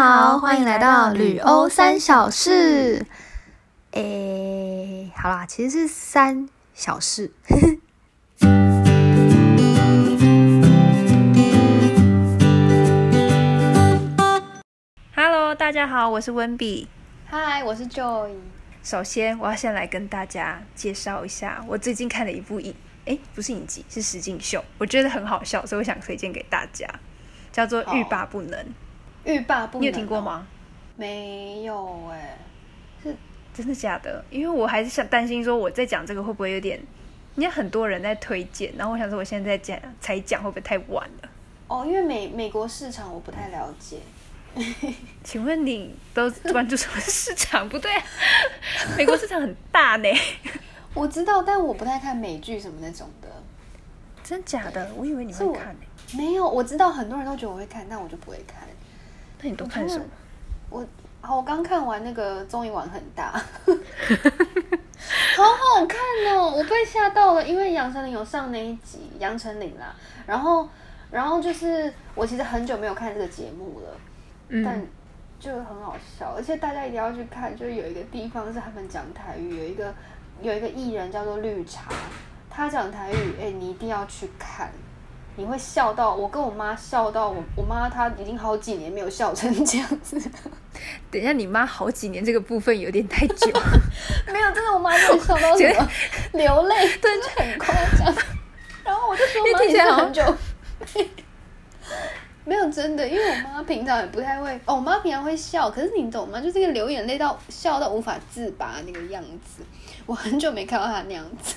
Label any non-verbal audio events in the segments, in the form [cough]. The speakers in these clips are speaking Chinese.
好，欢迎来到旅欧三小事。诶，好啦，其实是三小事。Hello，大家好，我是温比。嗨，我是 Joy。首先，我要先来跟大家介绍一下我最近看的一部影，诶，不是影集，是实境秀，我觉得很好笑，所以我想推荐给大家，叫做《欲罢不能》。欲罢不能，你有听过？吗？没有哎、是真的假的？因为我还是想担心说我在讲这个会不会有点，因为很多人在推荐，然后我想说我现在在讲才讲会不会太晚了？哦，因为美美国市场我不太了解。[laughs] 请问你都关注什么市场？不对、啊，[laughs] 美国市场很大呢。我知道，但我不太看美剧什么那种的。真假的？我以为你会看呢。没有，我知道很多人都觉得我会看，但我就不会看。那你都看什么？我好，我刚看完那个综艺玩很大，[laughs] 好好看哦！我被吓到了，因为杨丞琳有上那一集，杨丞琳啦。然后，然后就是我其实很久没有看这个节目了，但嗯，就很好笑，而且大家一定要去看。就是有一个地方是他们讲台语，有一个有一个艺人叫做绿茶，他讲台语，哎、你一定要去看。你会笑到，我跟我妈笑到我，我妈她已经好几年没有笑成这样子，等一下，你妈好几年这个部分有点太久。[laughs] 没有，真的我妈真的笑到什么流泪，[laughs] 真的很夸张。然后我就说妈，你是听起来好很久，[laughs] 没有真的，因为我妈平常也不太会，哦，我妈平常会笑，可是你懂吗？就是那个流眼泪到笑到无法自拔那个样子，我很久没看到她那样子，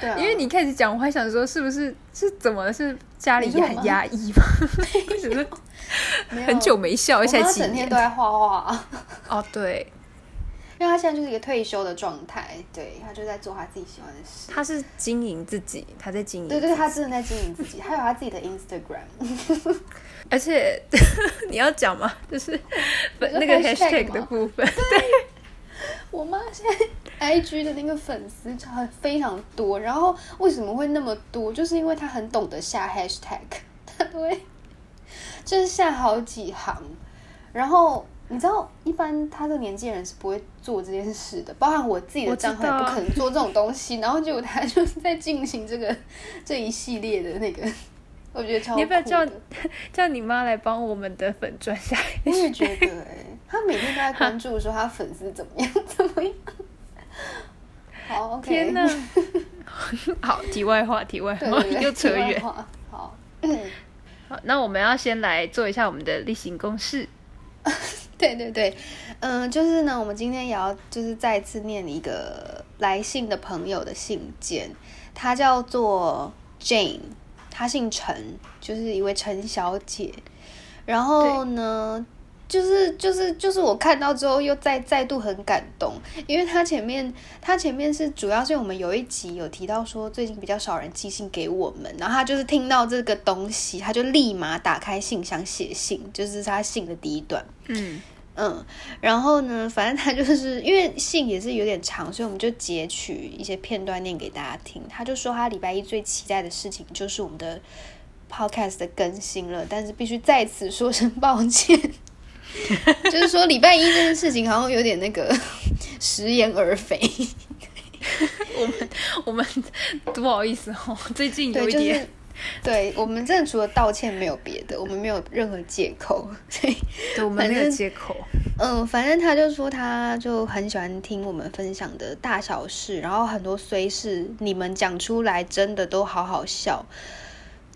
对啊，因为你开始讲，我还想说是不是是怎么是家里很你说我妈压抑吗？没有 [laughs] 很久没笑，而我且才几年妈整天都？在画画。[laughs] 哦，对，因为他现在就是一个退休的状态，对他就在做他自己喜欢的事。他是经营自己，他在经营，对对，他真的在经营自己，他有他自己的 [laughs] Instagram。而且你要讲吗？就是那个 hashtag 的部分，对我妈现在 IG 的那个粉丝超非常多，然后为什么会那么多？就是因为他很懂得下 hashtag，他都会就是下好几行，然后。你知道，一般他这个年纪的人是不会做这件事的，包含我自己的账号也不可能做这种东西。然后结果他就是在进行这个这一系列的那个，我觉得超。你要不要叫 [laughs] 叫你妈来帮我们的粉砖下？我也觉得哎、他每天都在关注说他粉丝怎么样怎么样。天哪！[laughs] 好，题外话，题外话 [laughs] 又扯远。好，[coughs] 好，那我们要先来做一下我们的例行公事。[laughs] 对对对，嗯、就是呢，我们今天也要就是再次念一个来信的朋友的信件，他叫做 Jane，他姓陈，就是一位陈小姐。然后呢，就是就是就是我看到之后又再再度很感动，因为他前面他前面是主要是我们有一集有提到说最近比较少人寄信给我们，然后他就是听到这个东西，他就立马打开信箱写信，就是他信的第一段。嗯，嗯，然后呢，反正他就是因为信也是有点长，所以我们就截取一些片段念给大家听。他就说他礼拜一最期待的事情就是我们的 podcast 的更新了，但是必须再次说声抱歉。[laughs] 就是说礼拜一这件事情好像有点那个 [laughs] 食言而肥，[laughs] 我们我们不好意思哦，最近有，一点。就是对我们真的除了道歉没有别的，我们没有任何借口，所以对我们没有借口。嗯，反正他就说他就很喜欢听我们分享的大小事，然后很多虽事你们讲出来真的都好好笑，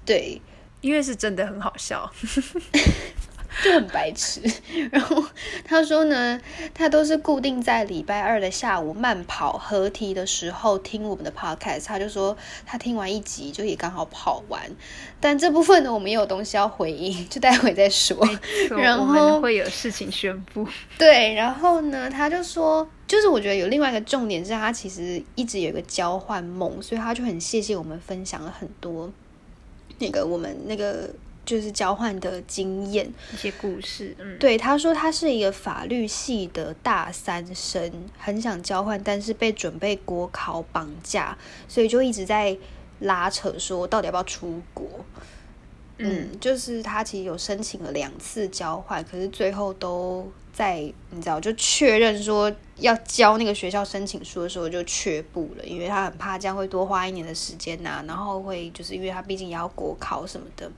对，因为是真的很好笑，就很白痴。然后他说呢，他都是固定在礼拜二的下午慢跑合体的时候听我们的 podcast。他就说他听完一集就也刚好跑完，但这部分呢，我们也有东西要回应，就待会再说。然后会有事情宣布。对，然后呢，他就说，就是我觉得有另外一个重点是他其实一直有一个交换梦，所以他就很谢谢我们分享了很多那个我们那个就是交换的经验。一些故事，嗯，对，他说他是一个法律系的大三生，很想交换，但是被准备国考绑架，所以就一直在拉扯说到底要不要出国。嗯，就是他其实有申请了两次交换，可是最后都在你知道就确认说要交那个学校申请书的时候就却步了，因为他很怕这样会多花一年的时间呐，然后会就是因为他毕竟也要国考什么的。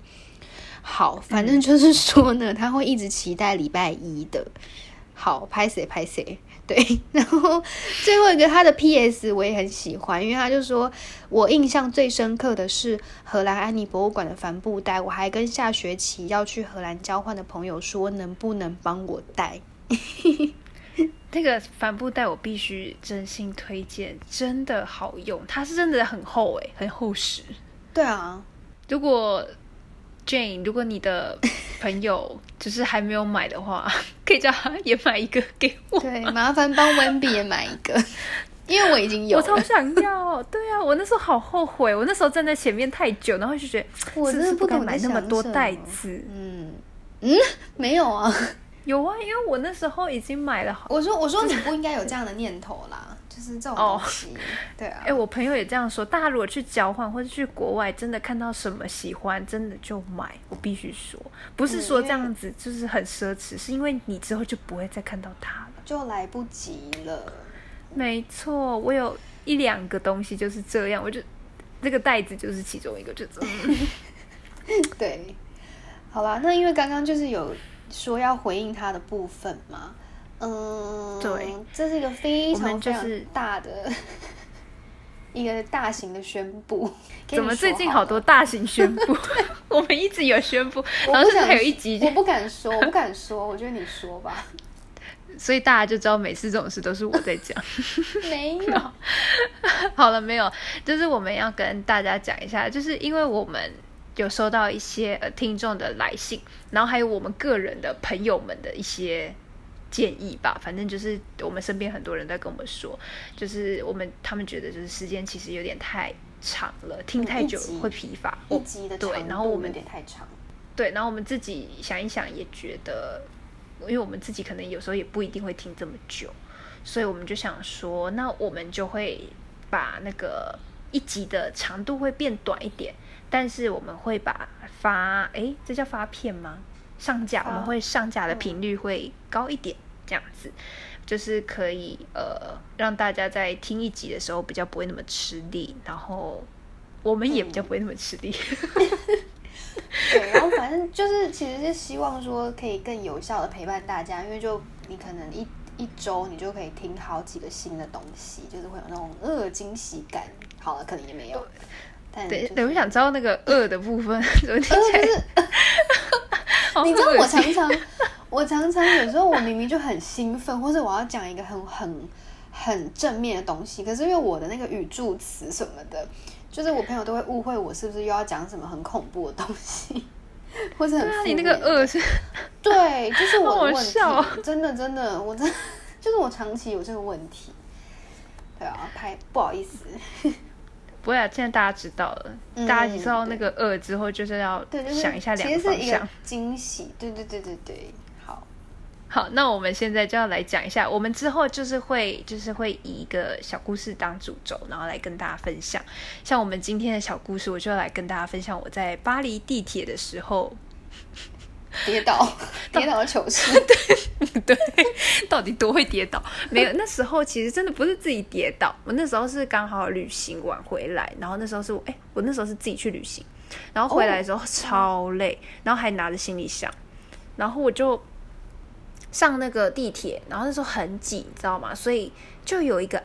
好，反正就是说呢，他会一直期待礼拜一的。好，拍谁拍谁，对。[laughs] 然后最后一个他的 P.S. 我也很喜欢，因为他就说我印象最深刻的是荷兰安妮博物馆的帆布袋，我还跟下学期要去荷兰交换的朋友说，能不能帮我带？[laughs] 那个帆布袋我必须真心推荐，真的好用，它是真的很厚诶，很厚实。对啊，如果。Jane，如果你的朋友就是还没有买的话，[laughs] 可以叫他也买一个给我。对，麻烦帮 Wendy 也买一个，[laughs] 因为我已经有。我超想要，对啊，我那时候好后悔，我那时候站在前面太久，然后就觉得我真的不敢买那么多袋子。嗯嗯，没有啊，有啊，因为我那时候已经买了。我说我说你不应该有这样的念头啦。就是这种东西，[laughs] 对啊。哎，我朋友也这样说。大家如果去交换或者去国外，真的看到什么喜欢，真的就买。我必须说，不是说这样子就是很奢侈，是因为你之后就不会再看到它了，就来不及了。没错，我有一两个东西就是这样，我就这个袋子就是其中一个，就这样。[laughs] 对，好吧，那因为刚刚就是有说要回应他的部分嘛。嗯，对，这是一个非常非常大的 [laughs] 一个大型的宣布。[laughs] 怎么最近好多大型宣布？[laughs] 我们一直有宣布，然后现在还有一集，我不敢说，我不敢说，我觉得你说吧。所以大家就知道每次这种事都是我在讲。没有，好了，没有，就是我们要跟大家讲一下，就是因为我们有收到一些呃听众的来信，然后还有我们个人的朋友们的一些。建议吧，反正就是我们身边很多人在跟我们说，就是我们他们觉得就是时间其实有点太长了，听太久会疲乏。一集的对，然后我们有点太长。对，然后我们自己想一想，也觉得，因为我们自己可能有时候也不一定会听这么久，所以我们就想说，那我们就会把那个一集的长度会变短一点，但是我们会把发，哎，这叫发片吗？上架我们会上架的频率会高一点。这样子，就是可以呃，让大家在听一集的时候比较不会那么吃力，然后我们也比较不会那么吃力。[laughs] 对，然后反正就是其实是希望说可以更有效的陪伴大家，因为就你可能一一周你就可以听好几个新的东西，就是会有那种呃惊喜感。好了，可能也没有。对，对，我想知道那个饿的部分 [laughs] 怎么听起来。你知道我常常。我常常有时候我明明就很兴奋，或者我要讲一个很很很正面的东西，可是因为我的那个语助词什么的，就是我朋友都会误会我是不是又要讲什么很恐怖的东西，或者很你那个恶是，对，就是我的问题，真的真的，我真 [laughs] 就是我长期有这个问题，对啊，拍不好意思，不会啊，现在大家知道了，大家知道那个恶之后，就是要想一下两个方向，惊喜，对对对对对。好，那我们现在就要来讲一下，我们之后就是会就是会以一个小故事当主轴，然后来跟大家分享。像我们今天的小故事，我就要来跟大家分享我在巴黎地铁的时候跌倒 [laughs] 跌倒的糗事。对 [laughs] 对，[laughs] 到底多会跌倒？没有，那时候其实真的不是自己跌倒，我那时候是刚好旅行完回来，然后那时候是哎，我那时候是自己去旅行，然后回来的时候超累，然后还拿着行李箱，然后我就。上那个地铁，然后那时候很挤，你知道吗？所以就有一个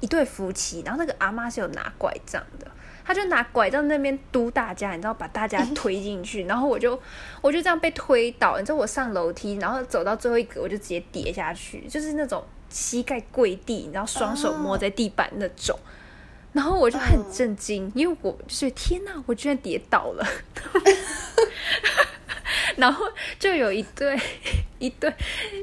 一对夫妻，然后那个阿妈是有拿拐杖的，他就拿拐杖那边嘟大家，你知道，把大家推进去，然后我就 [laughs] 我就这样被推倒，你知道，我上楼梯，然后走到最后一格，我就直接跌下去，就是那种膝盖跪地，然后，双手摸在地板那种，然后我就很震惊，因为我就是天哪，我居然跌倒了。[laughs] [laughs] 然后就有一对 [laughs] 一对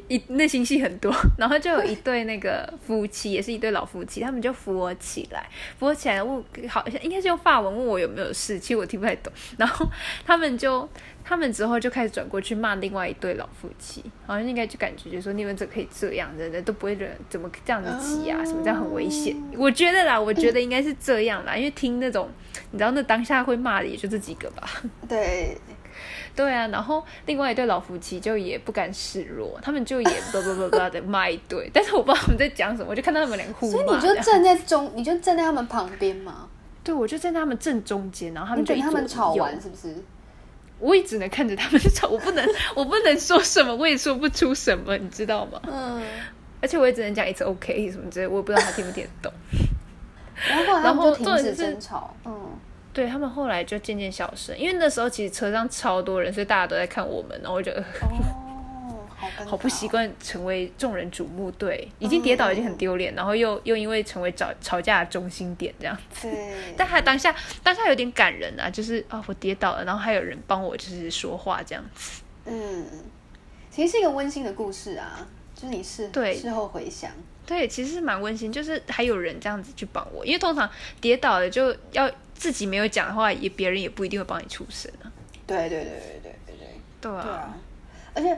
一内心戏很多，然后就有一对那个夫妻，也是一对老夫妻，他们就扶我起来，扶我起来问，好像应该是用法文问我有没有事，其实我听不太懂。然后他们就他们之后就开始转过去骂另外一对老夫妻，好像应该就感觉就说你们怎么可以这样，人人都不会忍，怎么这样子挤啊，什么这样很危险。我觉得啦，我觉得应该是这样啦，因为听那种你知道那当下会骂的也就这几个吧。对。[laughs] 对啊，然后另外一对老夫妻就也不甘示弱，他们就也叭叭叭叭的骂一堆，但是我不知道他们在讲什么，我就看到他们两个互骂。所以你就站在中，你就站在他们旁边吗？对，我就站在他们正中间，然后他们就他们吵完是不是？我也只能看着他们吵，[laughs] 我不能，我不能说什么，我也说不出什么，你知道吗？嗯。而且我也只能讲一次 OK 什么之类，我也不知道他听不听得懂。然后停止争吵，嗯。对他们后来就渐渐消失，因为那时候其实车上超多人，所以大家都在看我们，然后我觉得哦，好 [laughs] 不习惯成为众人瞩目，对，已经跌倒已经很丢脸，然后又又因为成为吵吵架的中心点这样子。但他当下当下有点感人啊，就是啊我跌倒了，然后还有人帮我就是说话这样子。嗯，其实是一个温馨的故事啊，就是你事对事后回想，对，其实是蛮温馨，就是还有人这样子去帮我，因为通常跌倒了就要。自己没有讲的话，也别人也不一定会帮你出声啊。对对对对对对对。对啊。而且，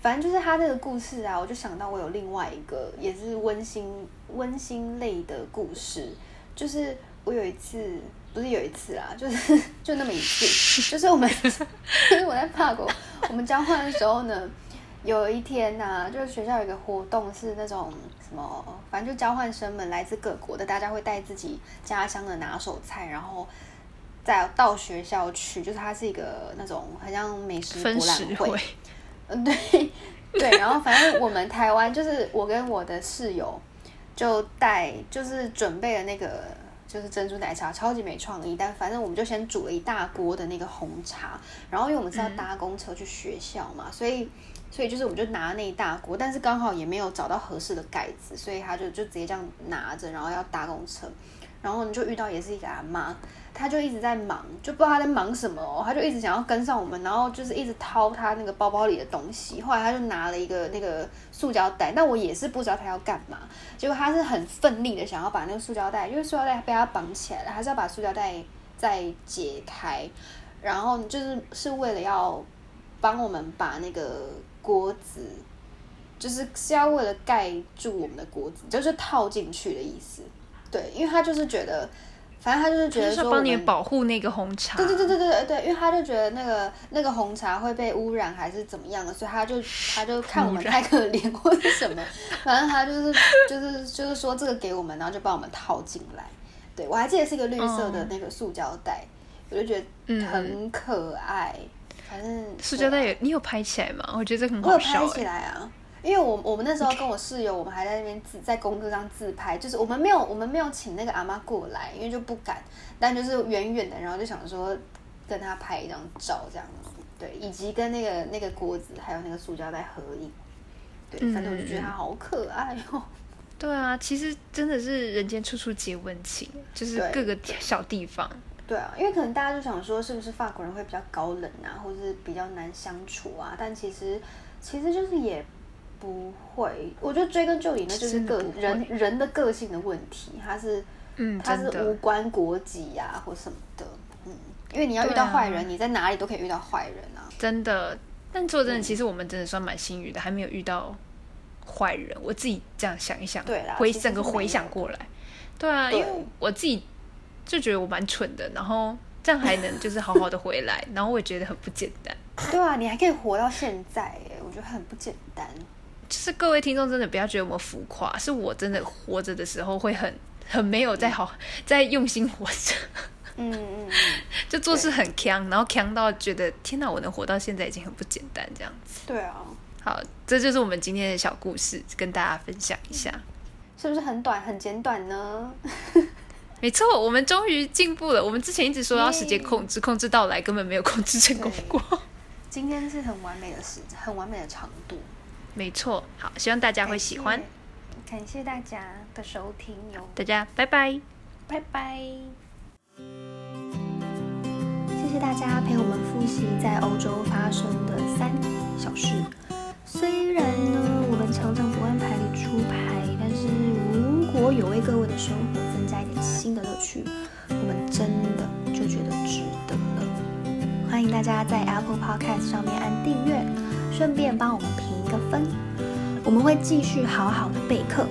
反正就是他这个故事啊，我就想到我有另外一个也是温馨温馨类的故事，就是我有一次，不是有一次啊，就是 [laughs] 就那么一次，就是我们，[laughs] 就是我在法国，我们交换的时候呢。有一天呐，就是学校有一个活动，是那种什么，反正就交换生们来自各国的，大家会带自己家乡的拿手菜，然后再到学校去，就是它是一个那种很像美食博览会。嗯，对对，然后反正我们台湾就是我跟我的室友就带，就是准备了那个就是珍珠奶茶，超级没创意，但反正我们就先煮了一大锅的那个红茶，然后因为我们是要搭公车去学校嘛，所以。所以就是，我们就拿那一大锅，但是刚好也没有找到合适的盖子，所以他就就直接这样拿着，然后要搭公车，然后你就遇到也是一个阿妈，他就一直在忙，就不知道他在忙什么哦，他就一直想要跟上我们，然后就是一直掏他那个包包里的东西，后来他就拿了一个那个塑胶袋，但我也是不知道他要干嘛，结果他是很奋力的想要把那个塑胶袋，因为塑胶袋被他绑起来了，还是要把塑胶袋再解开，然后就是是为了要帮我们把那个。锅子就是是要为了盖住我们的锅子，就是套进去的意思。对，因为他就是觉得，反正他就是觉得说帮你保护那个红茶。对对对对对对，因为他就觉得那个那个红茶会被污染还是怎么样的，所以他就他就 [laughs] 看我们太可怜或者什么，反正他就是就是就是说这个给我们，然后就帮我们套进来。对我还记得是一个绿色的那个塑胶袋，我就觉得很可爱。反正塑胶袋有你有拍起来吗？我觉得很好笑。我拍起来啊，因为我我们那时候跟我室友，我们还在那边自在公车上自拍，就是我们没有我们没有请那个阿妈过来，因为就不敢，但就是远远的，然后就想说跟他拍一张照这样子，对，以及跟那个那个锅子还有那个塑胶袋合影，对，反正我就觉得他好可爱哦。对啊，其实真的是人间处处皆温情，就是各个小地方。对啊，因为可能大家就想说，是不是法国人会比较高冷啊，或者是比较难相处啊？但其实，其实就是也不会。我觉得追根究底，那就是个人人的个性的问题，他是，嗯，他是无关国籍呀或什么的，嗯，因为你要遇到坏人，你在哪里都可以遇到坏人啊。真的，但说真的，其实我们真的算蛮幸运的，还没有遇到坏人。我自己这样想一想，对啦，回整个回想过来，对啊，因为我自己。就觉得我蛮蠢的，然后这样还能就是好好的回来，[laughs] 然后我也觉得很不简单。对啊，你还可以活到现在，我觉得很不简单。就是各位听众真的不要觉得我们浮夸，是我真的活着的时候会很很没有在好在用心活着。嗯嗯嗯，[laughs] 就做事很强，然后强到觉得天哪，我能活到现在已经很不简单这样子。对啊，好，这就是我们今天的小故事，跟大家分享一下，是不是很短很简短呢？没错，我们终于进步了。我们之前一直说要时间控制，控制到来，根本没有控制成功过。今天是很完美的时，很完美的长度。没错，好，希望大家会喜欢。感谢大家的收听哟，大家拜拜，拜拜。谢谢大家陪我们复习在欧洲发生的三小事。虽然呢，我们常常不按牌理出牌，但是如果有为各位的生活。大家在 Apple Podcast 上面按订阅，顺便帮我们评一个分。我们会继续好好的备课。